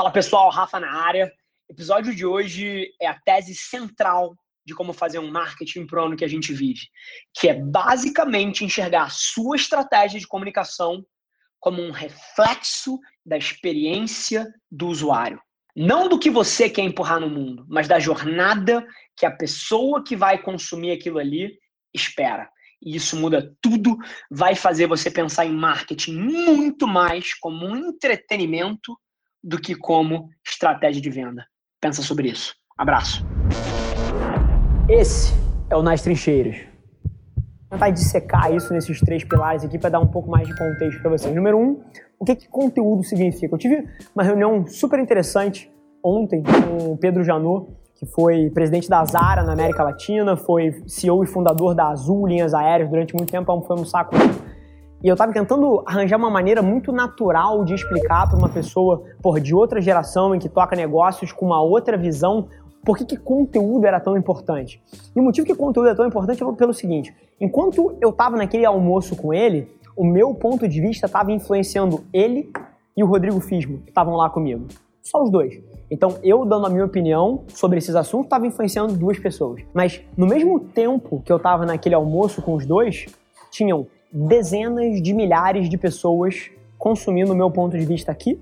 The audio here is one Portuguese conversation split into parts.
Fala pessoal, Rafa na área. Episódio de hoje é a tese central de como fazer um marketing pro ano que a gente vive, que é basicamente enxergar a sua estratégia de comunicação como um reflexo da experiência do usuário. Não do que você quer empurrar no mundo, mas da jornada que a pessoa que vai consumir aquilo ali espera. E isso muda tudo, vai fazer você pensar em marketing muito mais como um entretenimento do que como estratégia de venda. Pensa sobre isso. Abraço. Esse é o Nas Trincheiras. Vou tentar dissecar isso nesses três pilares aqui para dar um pouco mais de contexto para vocês. Número um, o que, que conteúdo significa? Eu tive uma reunião super interessante ontem com o Pedro Janot, que foi presidente da Zara na América Latina, foi CEO e fundador da Azul Linhas Aéreas durante muito tempo, foi um saco. E eu estava tentando arranjar uma maneira muito natural de explicar para uma pessoa por de outra geração em que toca negócios com uma outra visão por que, que conteúdo era tão importante. E o motivo que conteúdo é tão importante é pelo seguinte: enquanto eu estava naquele almoço com ele, o meu ponto de vista estava influenciando ele e o Rodrigo Fismo, que estavam lá comigo. Só os dois. Então, eu dando a minha opinião sobre esses assuntos estava influenciando duas pessoas. Mas, no mesmo tempo que eu estava naquele almoço com os dois, tinham dezenas de milhares de pessoas consumindo o meu ponto de vista aqui,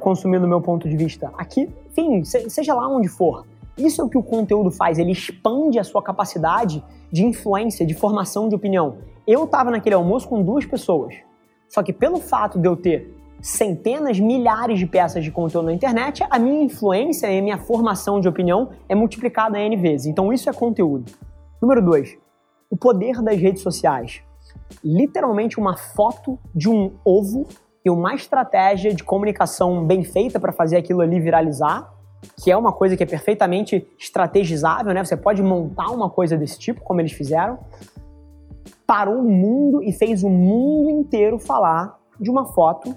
consumindo o meu ponto de vista aqui, enfim, seja lá onde for. Isso é o que o conteúdo faz, ele expande a sua capacidade de influência, de formação de opinião. Eu estava naquele almoço com duas pessoas, só que pelo fato de eu ter centenas, milhares de peças de conteúdo na internet, a minha influência e a minha formação de opinião é multiplicada N vezes. Então isso é conteúdo. Número dois, o poder das redes sociais literalmente uma foto de um ovo e uma estratégia de comunicação bem feita para fazer aquilo ali viralizar, que é uma coisa que é perfeitamente estrategizável, né? Você pode montar uma coisa desse tipo, como eles fizeram. Parou o mundo e fez o mundo inteiro falar de uma foto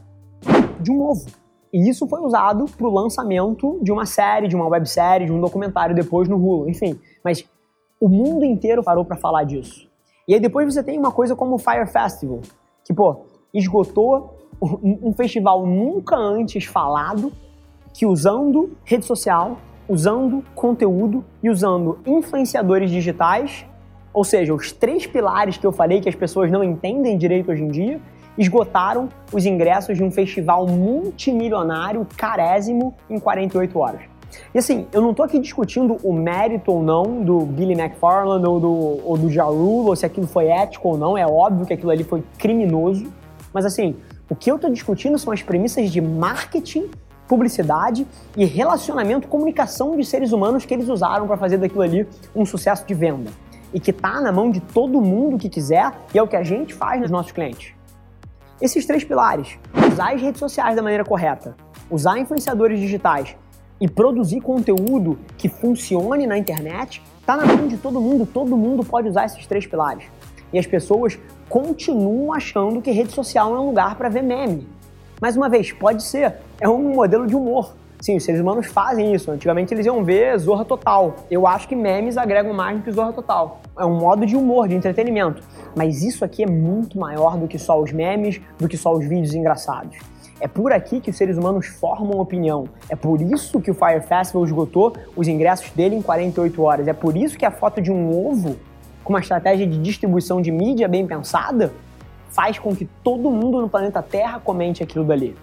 de um ovo. E isso foi usado para o lançamento de uma série, de uma websérie, de um documentário depois no Hulu, enfim. Mas o mundo inteiro parou para falar disso. E aí depois você tem uma coisa como o Fire Festival, que, pô, esgotou um festival nunca antes falado, que usando rede social, usando conteúdo e usando influenciadores digitais, ou seja, os três pilares que eu falei que as pessoas não entendem direito hoje em dia, esgotaram os ingressos de um festival multimilionário, carésimo, em 48 horas. E assim, eu não tô aqui discutindo o mérito ou não do Billy McFarland ou do, ou do Ja Rule, ou se aquilo foi ético ou não, é óbvio que aquilo ali foi criminoso, mas assim, o que eu tô discutindo são as premissas de marketing, publicidade e relacionamento, comunicação de seres humanos que eles usaram para fazer daquilo ali um sucesso de venda. E que tá na mão de todo mundo que quiser, e é o que a gente faz nos nossos clientes. Esses três pilares, usar as redes sociais da maneira correta, usar influenciadores digitais e produzir conteúdo que funcione na internet está na mão de todo mundo. Todo mundo pode usar esses três pilares. E as pessoas continuam achando que rede social é um lugar para ver meme. Mais uma vez, pode ser. É um modelo de humor. Sim, os seres humanos fazem isso. Antigamente eles iam ver Zorra Total. Eu acho que memes agregam mais do que Zorra Total. É um modo de humor, de entretenimento. Mas isso aqui é muito maior do que só os memes, do que só os vídeos engraçados. É por aqui que os seres humanos formam opinião. É por isso que o Fire Festival esgotou os ingressos dele em 48 horas. É por isso que a foto de um ovo, com uma estratégia de distribuição de mídia bem pensada, faz com que todo mundo no planeta Terra comente aquilo dali.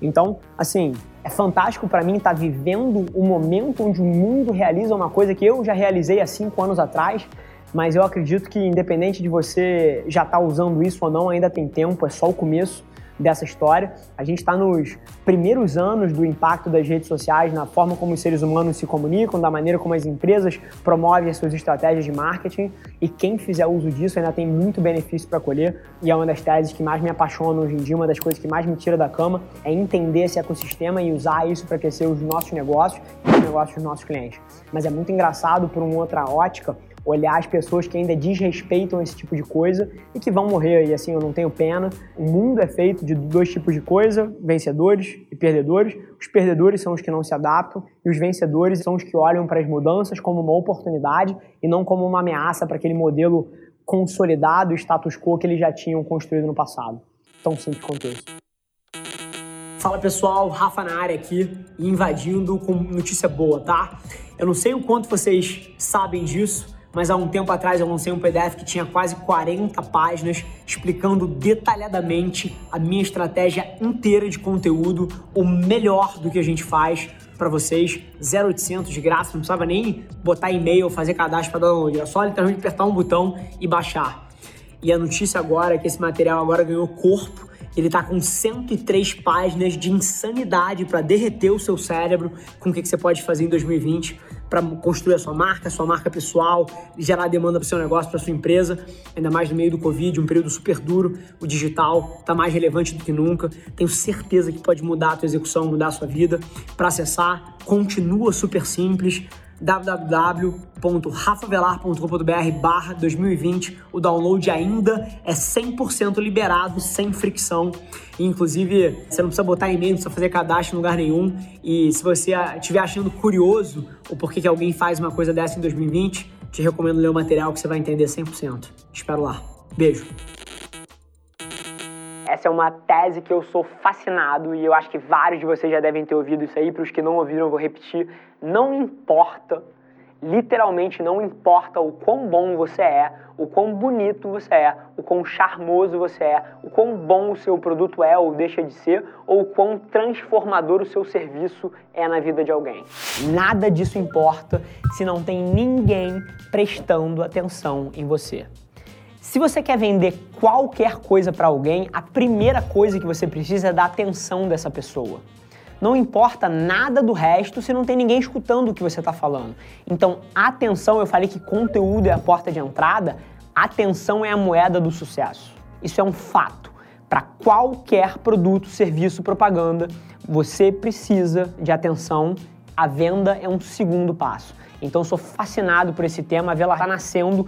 Então, assim, é fantástico para mim estar tá vivendo o momento onde o mundo realiza uma coisa que eu já realizei há cinco anos atrás, mas eu acredito que independente de você já estar tá usando isso ou não, ainda tem tempo, é só o começo dessa história. A gente está nos primeiros anos do impacto das redes sociais na forma como os seres humanos se comunicam, da maneira como as empresas promovem as suas estratégias de marketing e quem fizer uso disso ainda tem muito benefício para colher e é uma das teses que mais me apaixona hoje em dia, uma das coisas que mais me tira da cama é entender esse ecossistema e usar isso para crescer os nossos negócios e os negócios dos nossos clientes. Mas é muito engraçado por uma outra ótica olhar as pessoas que ainda desrespeitam esse tipo de coisa e que vão morrer. E assim, eu não tenho pena. O mundo é feito de dois tipos de coisa: vencedores e perdedores. Os perdedores são os que não se adaptam e os vencedores são os que olham para as mudanças como uma oportunidade e não como uma ameaça para aquele modelo consolidado, status quo que eles já tinham construído no passado. Tão simples quanto isso. Fala pessoal, Rafa na área aqui, invadindo com notícia boa, tá? Eu não sei o quanto vocês sabem disso, mas há um tempo atrás eu lancei um PDF que tinha quase 40 páginas explicando detalhadamente a minha estratégia inteira de conteúdo, o melhor do que a gente faz para vocês, 0800 de graça, não precisava nem botar e-mail, fazer cadastro para download, era só literalmente apertar um botão e baixar. E a notícia agora é que esse material agora ganhou corpo. Ele tá com 103 páginas de insanidade para derreter o seu cérebro com o que, que você pode fazer em 2020 para construir a sua marca, a sua marca pessoal, gerar demanda para o seu negócio, para sua empresa, ainda mais no meio do Covid, um período super duro, o digital está mais relevante do que nunca. Tenho certeza que pode mudar a tua execução, mudar a sua vida. Para acessar, continua super simples www.rafavelar.com.br barra 2020. O download ainda é 100% liberado, sem fricção. inclusive, você não precisa botar e-mail, não precisa fazer cadastro em lugar nenhum. E se você estiver achando curioso o porquê que alguém faz uma coisa dessa em 2020, te recomendo ler o material que você vai entender 100%. Espero lá. Beijo. Essa é uma tese que eu sou fascinado e eu acho que vários de vocês já devem ter ouvido isso aí. Para os que não ouviram, eu vou repetir. Não importa, literalmente não importa o quão bom você é, o quão bonito você é, o quão charmoso você é, o quão bom o seu produto é ou deixa de ser, ou o quão transformador o seu serviço é na vida de alguém. Nada disso importa se não tem ninguém prestando atenção em você. Se você quer vender qualquer coisa para alguém, a primeira coisa que você precisa é da atenção dessa pessoa. Não importa nada do resto se não tem ninguém escutando o que você está falando. Então, atenção, eu falei que conteúdo é a porta de entrada, atenção é a moeda do sucesso. Isso é um fato. Para qualquer produto, serviço, propaganda, você precisa de atenção. A venda é um segundo passo. Então, eu sou fascinado por esse tema. A Vela está nascendo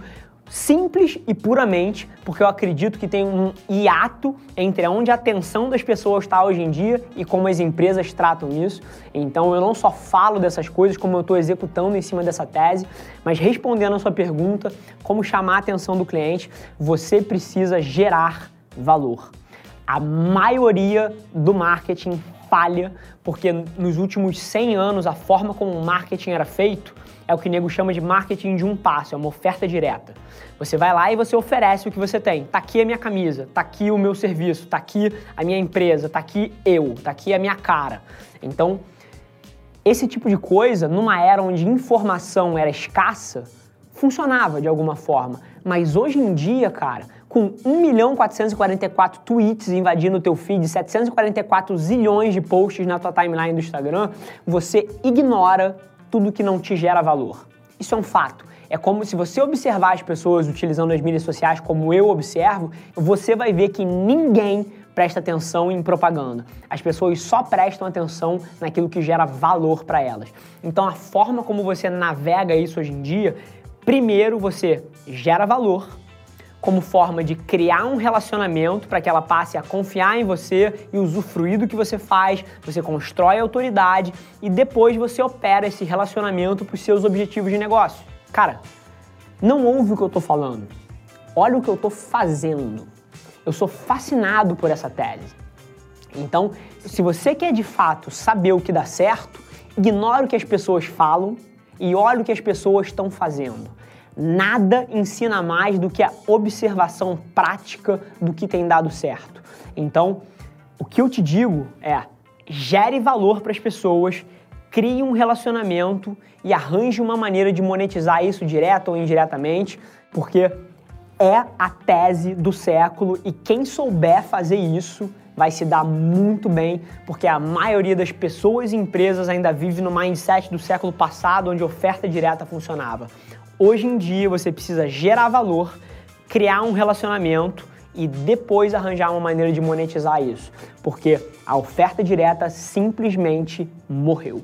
simples e puramente porque eu acredito que tem um hiato entre onde a atenção das pessoas está hoje em dia e como as empresas tratam isso. Então eu não só falo dessas coisas, como eu estou executando em cima dessa tese, mas respondendo a sua pergunta, como chamar a atenção do cliente, você precisa gerar valor. A maioria do marketing falha porque nos últimos 100 anos a forma como o marketing era feito é o que o nego chama de marketing de um passo, é uma oferta direta. Você vai lá e você oferece o que você tem. Tá aqui a minha camisa, tá aqui o meu serviço, tá aqui a minha empresa, tá aqui eu, tá aqui a minha cara. Então, esse tipo de coisa, numa era onde informação era escassa, funcionava de alguma forma. Mas hoje em dia, cara, com 1 milhão 444 tweets invadindo o teu feed, 744 zilhões de posts na tua timeline do Instagram, você ignora tudo que não te gera valor. Isso é um fato. É como se você observar as pessoas utilizando as mídias sociais como eu observo, você vai ver que ninguém presta atenção em propaganda. As pessoas só prestam atenção naquilo que gera valor para elas. Então a forma como você navega isso hoje em dia, primeiro você gera valor, como forma de criar um relacionamento para que ela passe a confiar em você e usufruir do que você faz, você constrói autoridade e depois você opera esse relacionamento para os seus objetivos de negócio. Cara, não ouve o que eu estou falando. Olha o que eu estou fazendo. Eu sou fascinado por essa tese. Então, se você quer de fato saber o que dá certo, ignore o que as pessoas falam e olhe o que as pessoas estão fazendo. Nada ensina mais do que a observação prática do que tem dado certo. Então, o que eu te digo é: gere valor para as pessoas, crie um relacionamento e arranje uma maneira de monetizar isso direto ou indiretamente, porque é a tese do século e quem souber fazer isso vai se dar muito bem, porque a maioria das pessoas e empresas ainda vive no mindset do século passado, onde oferta direta funcionava. Hoje em dia você precisa gerar valor, criar um relacionamento e depois arranjar uma maneira de monetizar isso, porque a oferta direta simplesmente morreu.